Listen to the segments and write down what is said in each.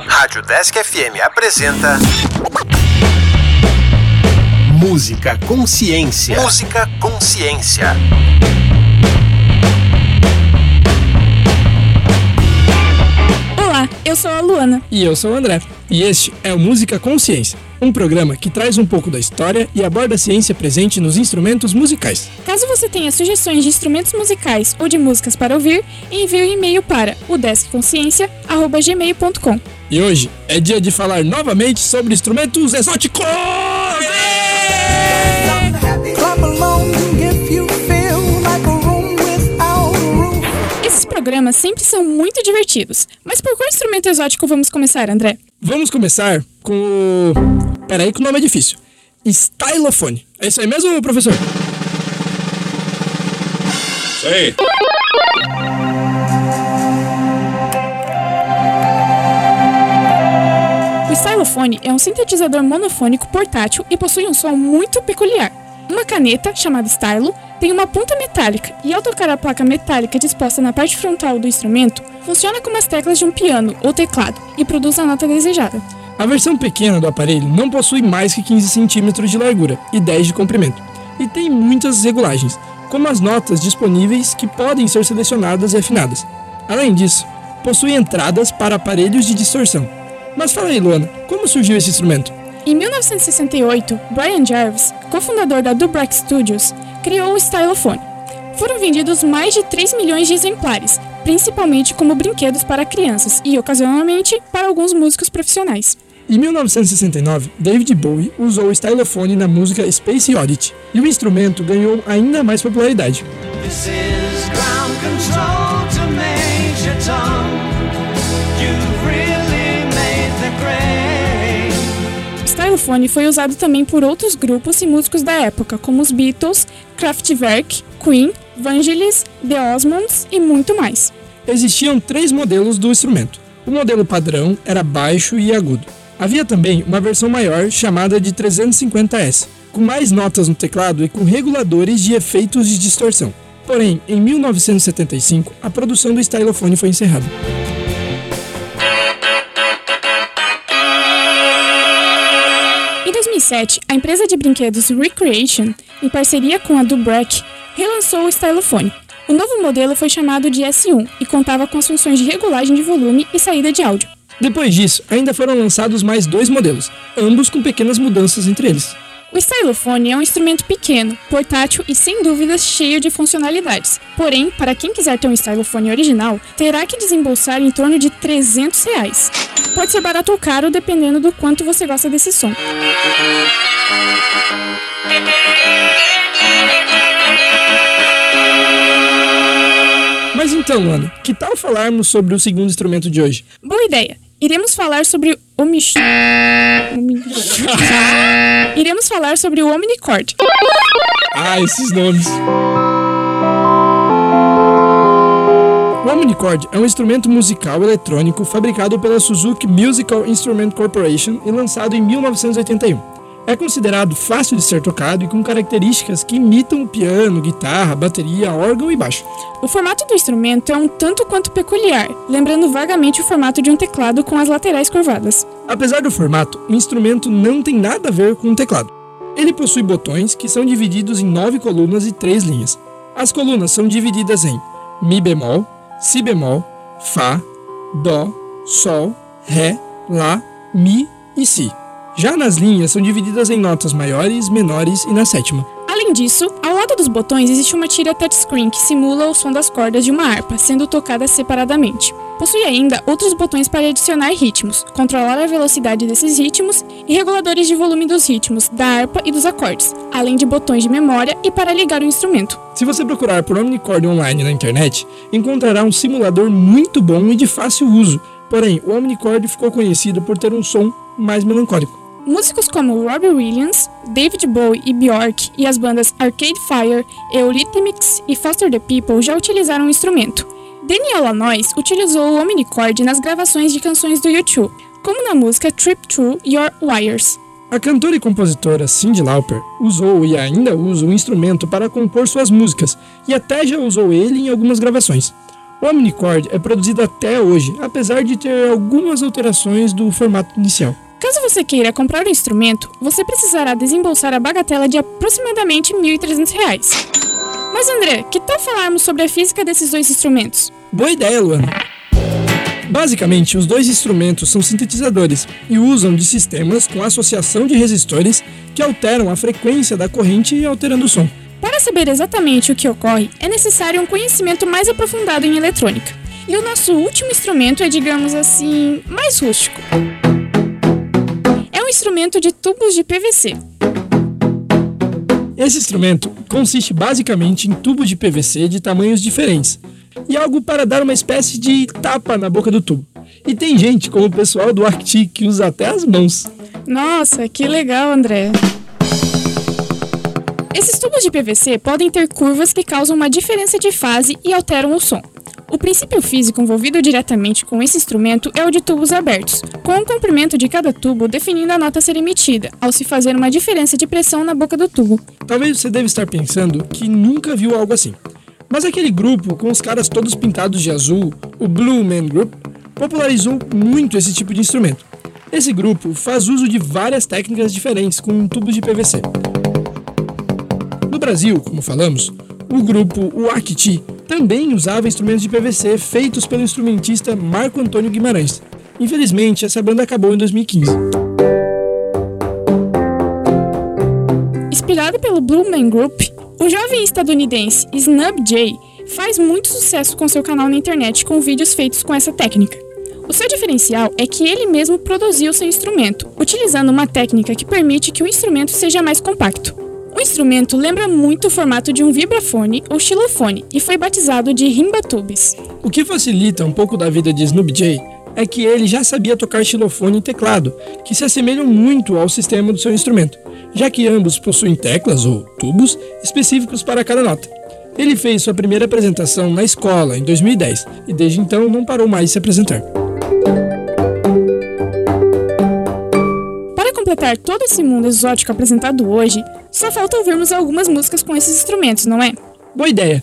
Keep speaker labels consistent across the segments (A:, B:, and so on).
A: Rádio Desk FM apresenta. Música Consciência. Música Consciência.
B: Olá, eu sou a Luana.
C: E eu sou o André. E este é o Música Consciência, um programa que traz um pouco da história e aborda a ciência presente nos instrumentos musicais.
B: Caso você tenha sugestões de instrumentos musicais ou de músicas para ouvir, envie um e-mail para o deskconsciência@gmail.com.
C: E hoje é dia de falar novamente sobre instrumentos exóticos!
B: Esses programas sempre são muito divertidos. Mas por qual instrumento exótico vamos começar, André?
C: Vamos começar com o. Peraí, que o nome é difícil. Stylofone. É isso aí mesmo, professor?
D: Sei.
B: O stylofone é um sintetizador monofônico portátil e possui um som muito peculiar. Uma caneta, chamada stylo, tem uma ponta metálica e ao tocar a placa metálica disposta na parte frontal do instrumento, funciona como as teclas de um piano ou teclado e produz a nota desejada.
C: A versão pequena do aparelho não possui mais que 15 centímetros de largura e 10 de comprimento, e tem muitas regulagens, como as notas disponíveis que podem ser selecionadas e afinadas. Além disso, possui entradas para aparelhos de distorção. Mas fala aí, Luana, como surgiu esse instrumento?
B: Em 1968, Brian Jarvis, cofundador da Dubrack Studios, criou o Stylofone. Foram vendidos mais de 3 milhões de exemplares, principalmente como brinquedos para crianças e, ocasionalmente, para alguns músicos profissionais.
C: Em 1969, David Bowie usou o stylofone na música Space Oddity, e o instrumento ganhou ainda mais popularidade.
B: Stylofone foi usado também por outros grupos e músicos da época, como os Beatles, Kraftwerk, Queen, Vangelis, The Osmonds e muito mais.
C: Existiam três modelos do instrumento. O modelo padrão era baixo e agudo. Havia também uma versão maior chamada de 350S, com mais notas no teclado e com reguladores de efeitos de distorção. Porém, em 1975, a produção do stylofone foi encerrada.
B: Em 2007, a empresa de brinquedos Recreation, em parceria com a Dubrack, relançou o Stylofone. O novo modelo foi chamado de S1 e contava com as funções de regulagem de volume e saída de áudio.
C: Depois disso, ainda foram lançados mais dois modelos, ambos com pequenas mudanças entre eles.
B: O stylofone é um instrumento pequeno, portátil e sem dúvidas cheio de funcionalidades. Porém, para quem quiser ter um stylofone original, terá que desembolsar em torno de 300 reais. Pode ser barato ou caro dependendo do quanto você gosta desse som.
C: Mas então, Luana, que tal falarmos sobre o segundo instrumento de hoje?
B: Boa ideia! Iremos falar sobre o Mich... Iremos falar sobre o Omnicord.
C: Ah, esses nomes. O Omnicord é um instrumento musical eletrônico fabricado pela Suzuki Musical Instrument Corporation e lançado em 1981. É considerado fácil de ser tocado e com características que imitam o piano, guitarra, bateria, órgão e baixo.
B: O formato do instrumento é um tanto quanto peculiar, lembrando vagamente o formato de um teclado com as laterais curvadas.
C: Apesar do formato, o instrumento não tem nada a ver com um teclado. Ele possui botões que são divididos em nove colunas e três linhas. As colunas são divididas em Mi bemol, Si bemol, Fá, Dó, Sol, Ré, Lá, Mi e Si. Já nas linhas são divididas em notas maiores, menores e na sétima.
B: Além disso, ao lado dos botões existe uma tira touchscreen que simula o som das cordas de uma harpa, sendo tocada separadamente. Possui ainda outros botões para adicionar ritmos, controlar a velocidade desses ritmos e reguladores de volume dos ritmos, da harpa e dos acordes, além de botões de memória e para ligar o instrumento.
C: Se você procurar por Omnicord online na internet, encontrará um simulador muito bom e de fácil uso. Porém, o Omnicord ficou conhecido por ter um som mais melancólico.
B: Músicos como Robbie Williams, David Bowie e Bjork e as bandas Arcade Fire, Eurythmics e Foster the People já utilizaram o instrumento. Daniel Lanois utilizou o Omnicord nas gravações de canções do YouTube, como na música Trip Through Your Wires.
C: A cantora e compositora Cyndi Lauper usou e ainda usa o instrumento para compor suas músicas e até já usou ele em algumas gravações. O Omnichord é produzido até hoje, apesar de ter algumas alterações do formato inicial.
B: Caso você queira comprar o instrumento, você precisará desembolsar a bagatela de aproximadamente R$ 1.300. Mas André, que tal falarmos sobre a física desses dois instrumentos?
C: Boa ideia, Luana. Basicamente, os dois instrumentos são sintetizadores e usam de sistemas com associação de resistores que alteram a frequência da corrente alterando o som.
B: Para saber exatamente o que ocorre, é necessário um conhecimento mais aprofundado em eletrônica. E o nosso último instrumento é, digamos assim, mais rústico. Instrumento de tubos de PVC.
C: Esse instrumento consiste basicamente em tubos de PVC de tamanhos diferentes e algo para dar uma espécie de tapa na boca do tubo. E tem gente, como o pessoal do Arctic, que usa até as mãos.
B: Nossa, que legal, André. Esses tubos de PVC podem ter curvas que causam uma diferença de fase e alteram o som. O princípio físico envolvido diretamente com esse instrumento é o de tubos abertos, com o comprimento de cada tubo definindo a nota a ser emitida, ao se fazer uma diferença de pressão na boca do tubo.
C: Talvez você deve estar pensando que nunca viu algo assim. Mas aquele grupo, com os caras todos pintados de azul, o Blue Man Group, popularizou muito esse tipo de instrumento. Esse grupo faz uso de várias técnicas diferentes com tubos de PVC. No Brasil, como falamos, o grupo Uakiti também usava instrumentos de PVC feitos pelo instrumentista Marco Antônio Guimarães. Infelizmente, essa banda acabou em 2015.
B: Inspirado pelo Blue Man Group, o jovem estadunidense Snub J faz muito sucesso com seu canal na internet com vídeos feitos com essa técnica. O seu diferencial é que ele mesmo produziu seu instrumento, utilizando uma técnica que permite que o instrumento seja mais compacto. O instrumento lembra muito o formato de um vibrafone ou xilofone e foi batizado de rimbatubes.
C: O que facilita um pouco da vida de Snoop J é que ele já sabia tocar xilofone e teclado, que se assemelham muito ao sistema do seu instrumento, já que ambos possuem teclas ou tubos específicos para cada nota. Ele fez sua primeira apresentação na escola em 2010 e desde então não parou mais de se apresentar.
B: Para completar todo esse mundo exótico apresentado hoje, só falta ouvirmos algumas músicas com esses instrumentos, não é?
C: Boa ideia!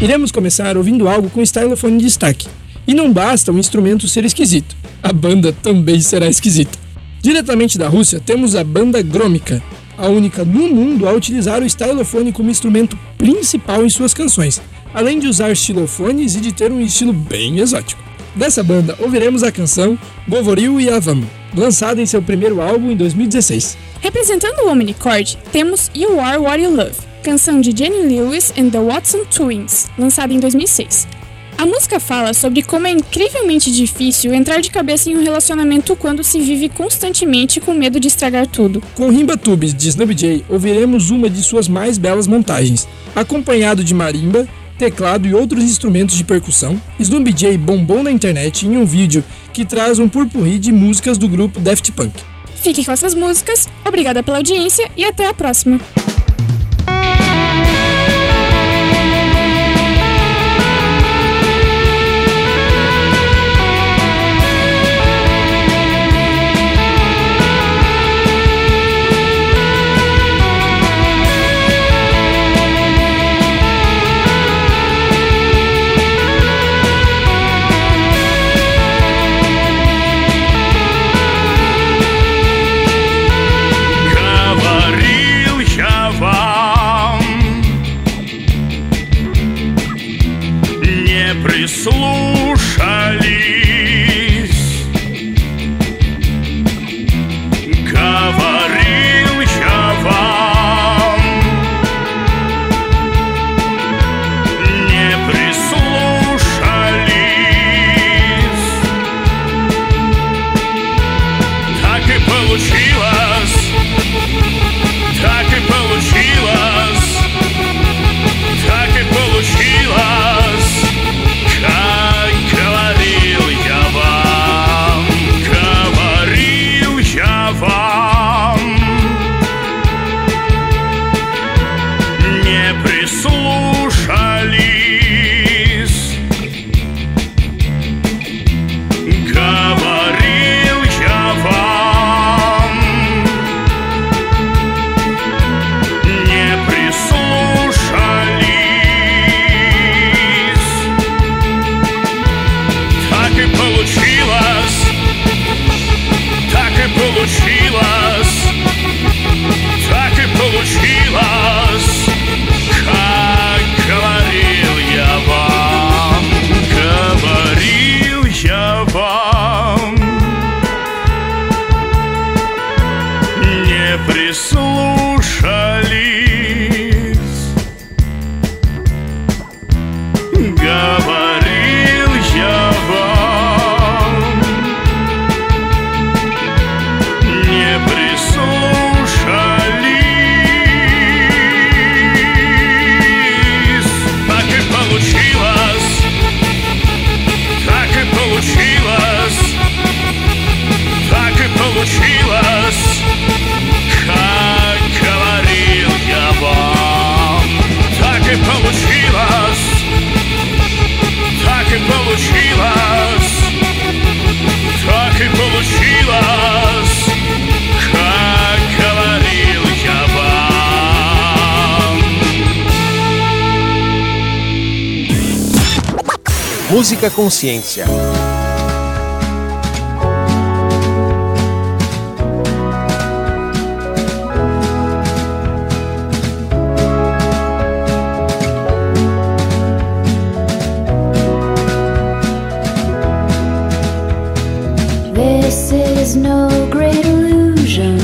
C: Iremos começar ouvindo algo com stylofone de destaque. E não basta o instrumento ser esquisito, a banda também será esquisita. Diretamente da Rússia temos a banda Grômica, a única no mundo a utilizar o stylofone como instrumento principal em suas canções, além de usar xilofones e de ter um estilo bem exótico. Dessa banda ouviremos a canção Govoril e Avam, lançada em seu primeiro álbum em 2016.
B: Representando o Omnichord, temos You Are What You Love, canção de Jenny Lewis and the Watson Twins, lançada em 2006. A música fala sobre como é incrivelmente difícil entrar de cabeça em um relacionamento quando se vive constantemente com medo de estragar tudo.
C: Com Rimba Tubes de Snoop J, ouviremos uma de suas mais belas montagens, acompanhado de marimba, teclado e outros instrumentos de percussão. Snoop J bombou na internet em um vídeo que traz um purpurri de músicas do grupo Daft Punk.
B: Fique com essas músicas, obrigada pela audiência e até a próxima.
A: Música Consciência.
D: This is no great illusion.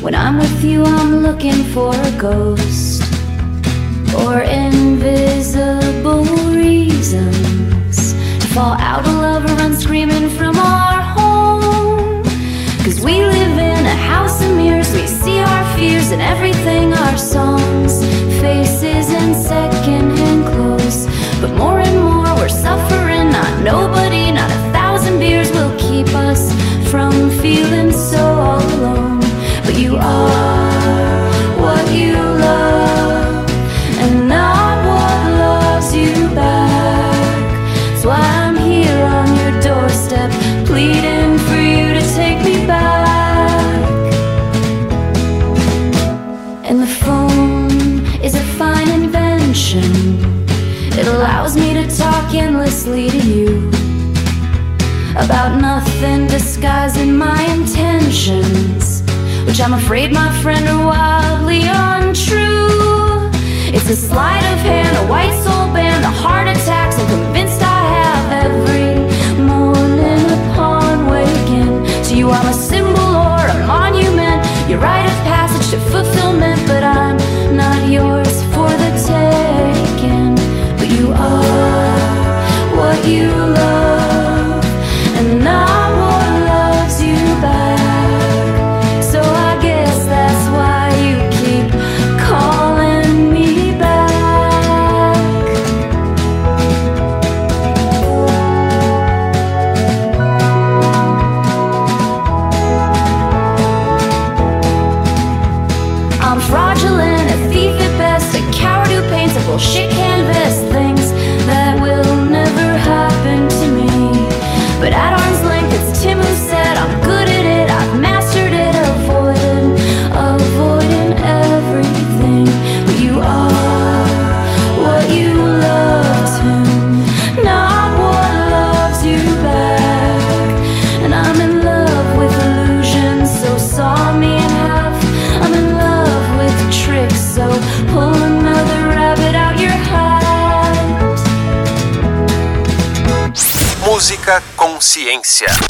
D: When I'm with you, I'm looking for a ghost. and every It allows me to talk endlessly to you about nothing, disguising my intentions, which I'm afraid, my friend, are wildly untrue. It's a sleight of hand, a white soul band, a heart attack. So convinced I have every morning upon waking to you. I'm a symbol or a monument. You're
A: right Ciência.